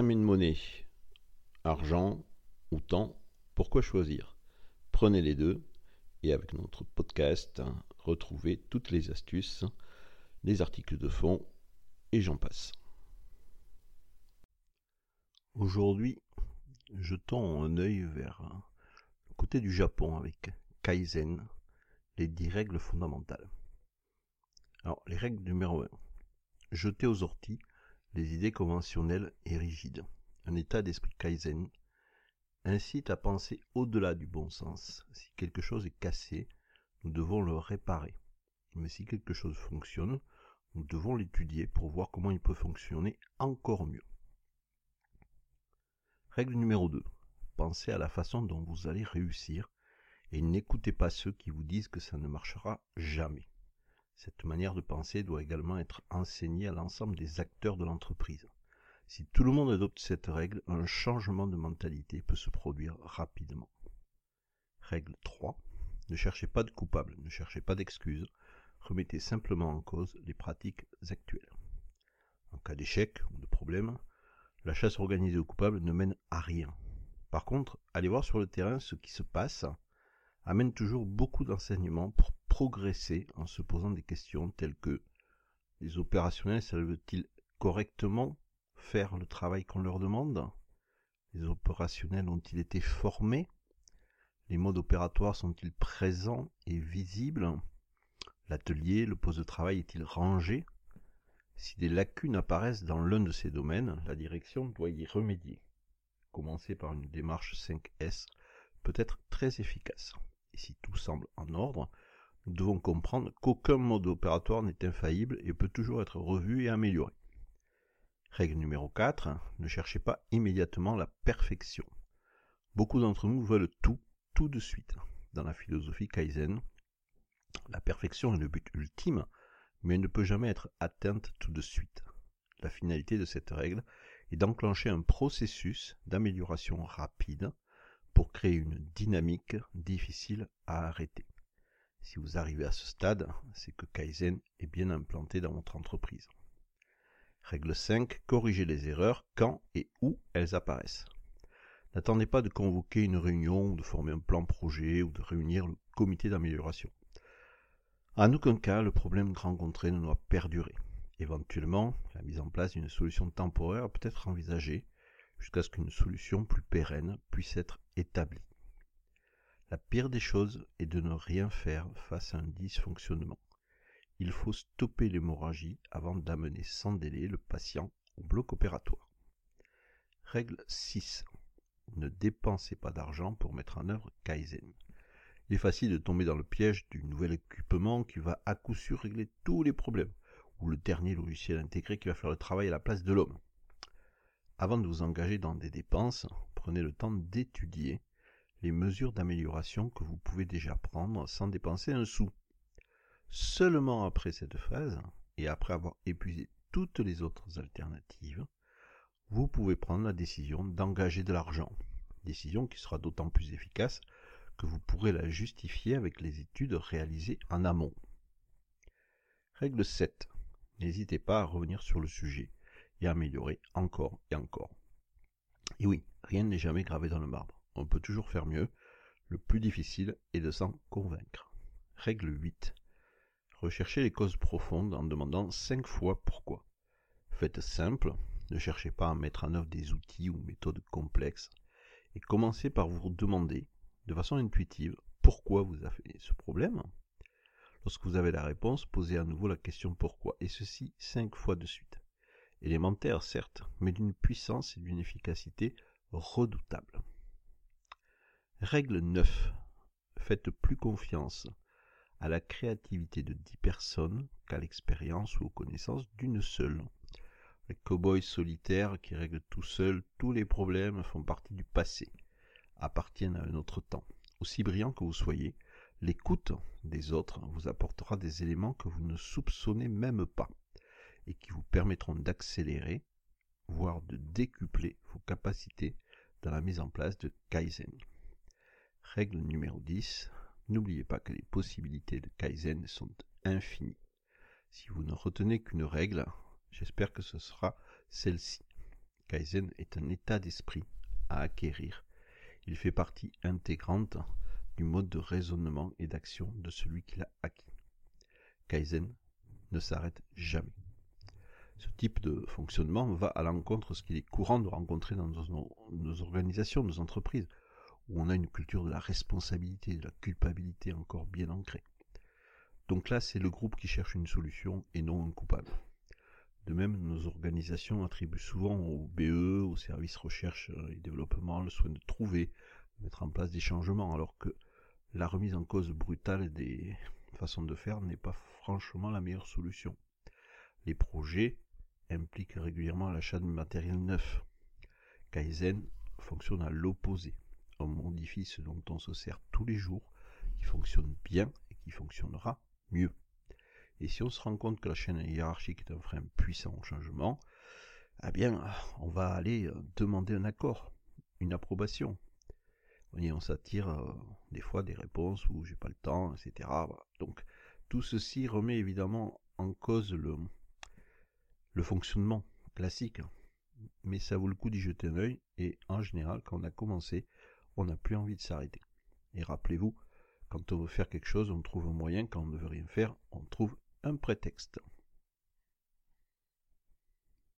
monnaie, argent ou temps, pourquoi choisir? Prenez les deux et avec notre podcast, retrouvez toutes les astuces, les articles de fond et j'en passe. Aujourd'hui, jetons un œil vers le côté du Japon avec Kaizen, les 10 règles fondamentales. Alors, les règles numéro 1. Jeter aux orties les idées conventionnelles et rigides. Un état d'esprit Kaizen incite à penser au-delà du bon sens. Si quelque chose est cassé, nous devons le réparer. Mais si quelque chose fonctionne, nous devons l'étudier pour voir comment il peut fonctionner encore mieux. Règle numéro 2. Pensez à la façon dont vous allez réussir et n'écoutez pas ceux qui vous disent que ça ne marchera jamais. Cette manière de penser doit également être enseignée à l'ensemble des acteurs de l'entreprise. Si tout le monde adopte cette règle, un changement de mentalité peut se produire rapidement. Règle 3. Ne cherchez pas de coupable, ne cherchez pas d'excuses, remettez simplement en cause les pratiques actuelles. En cas d'échec ou de problème, la chasse organisée aux coupables ne mène à rien. Par contre, aller voir sur le terrain ce qui se passe amène toujours beaucoup d'enseignements pour progresser en se posant des questions telles que les opérationnels savent-ils correctement faire le travail qu'on leur demande? Les opérationnels ont-ils été formés? Les modes opératoires sont-ils présents et visibles? L'atelier, le poste de travail est-il rangé? Si des lacunes apparaissent dans l'un de ces domaines, la direction doit y remédier. Commencer par une démarche 5S peut être très efficace. Et si tout semble en ordre, nous devons comprendre qu'aucun mode opératoire n'est infaillible et peut toujours être revu et amélioré. Règle numéro 4, ne cherchez pas immédiatement la perfection. Beaucoup d'entre nous veulent tout, tout de suite. Dans la philosophie Kaizen, la perfection est le but ultime, mais elle ne peut jamais être atteinte tout de suite. La finalité de cette règle est d'enclencher un processus d'amélioration rapide pour créer une dynamique difficile à arrêter. Si vous arrivez à ce stade, c'est que Kaizen est bien implanté dans votre entreprise. Règle 5. Corrigez les erreurs quand et où elles apparaissent. N'attendez pas de convoquer une réunion, de former un plan projet ou de réunir le comité d'amélioration. En aucun cas, le problème rencontré ne doit perdurer. Éventuellement, la mise en place d'une solution temporaire peut être envisagée jusqu'à ce qu'une solution plus pérenne puisse être établie. La pire des choses est de ne rien faire face à un dysfonctionnement. Il faut stopper l'hémorragie avant d'amener sans délai le patient au bloc opératoire. Règle 6. Ne dépensez pas d'argent pour mettre en œuvre Kaizen. Il est facile de tomber dans le piège du nouvel équipement qui va à coup sûr régler tous les problèmes, ou le dernier logiciel intégré qui va faire le travail à la place de l'homme. Avant de vous engager dans des dépenses, prenez le temps d'étudier les mesures d'amélioration que vous pouvez déjà prendre sans dépenser un sou. Seulement après cette phase, et après avoir épuisé toutes les autres alternatives, vous pouvez prendre la décision d'engager de l'argent. Décision qui sera d'autant plus efficace que vous pourrez la justifier avec les études réalisées en amont. Règle 7. N'hésitez pas à revenir sur le sujet et améliorer encore et encore. Et oui, rien n'est jamais gravé dans le marbre. On peut toujours faire mieux. Le plus difficile est de s'en convaincre. Règle 8. Recherchez les causes profondes en demandant 5 fois pourquoi. Faites simple, ne cherchez pas à mettre en œuvre des outils ou méthodes complexes, et commencez par vous demander, de façon intuitive, pourquoi vous avez ce problème. Lorsque vous avez la réponse, posez à nouveau la question pourquoi, et ceci 5 fois de suite élémentaire certes, mais d'une puissance et d'une efficacité redoutables. Règle 9. Faites plus confiance à la créativité de dix personnes qu'à l'expérience ou aux connaissances d'une seule. Les cow-boys solitaires qui règlent tout seuls tous les problèmes font partie du passé, appartiennent à un autre temps. Aussi brillant que vous soyez, l'écoute des autres vous apportera des éléments que vous ne soupçonnez même pas et qui vous permettront d'accélérer, voire de décupler vos capacités dans la mise en place de Kaizen. Règle numéro 10. N'oubliez pas que les possibilités de Kaizen sont infinies. Si vous ne retenez qu'une règle, j'espère que ce sera celle-ci. Kaizen est un état d'esprit à acquérir. Il fait partie intégrante du mode de raisonnement et d'action de celui qui l'a acquis. Kaizen ne s'arrête jamais. Ce type de fonctionnement va à l'encontre de ce qu'il est courant de rencontrer dans nos, nos, organisations, nos entreprises, où on a une culture de la responsabilité, de la culpabilité encore bien ancrée. Donc là, c'est le groupe qui cherche une solution et non un coupable. De même, nos organisations attribuent souvent au BE, au service recherche et développement, le soin de trouver, de mettre en place des changements, alors que la remise en cause brutale des façons de faire n'est pas franchement la meilleure solution. Les projets impliquent régulièrement l'achat de matériel neuf. Kaizen fonctionne à l'opposé. On modifie ce dont on se sert tous les jours, qui fonctionne bien et qui fonctionnera mieux. Et si on se rend compte que la chaîne hiérarchique est un frein puissant au changement, eh bien, on va aller euh, demander un accord, une approbation. Et on s'attire euh, des fois des réponses où j'ai pas le temps, etc. Donc, tout ceci remet évidemment en cause le, le fonctionnement classique. Mais ça vaut le coup d'y jeter un œil, et en général, quand on a commencé, on n'a plus envie de s'arrêter. Et rappelez-vous, quand on veut faire quelque chose, on trouve un moyen, quand on ne veut rien faire, on trouve un prétexte.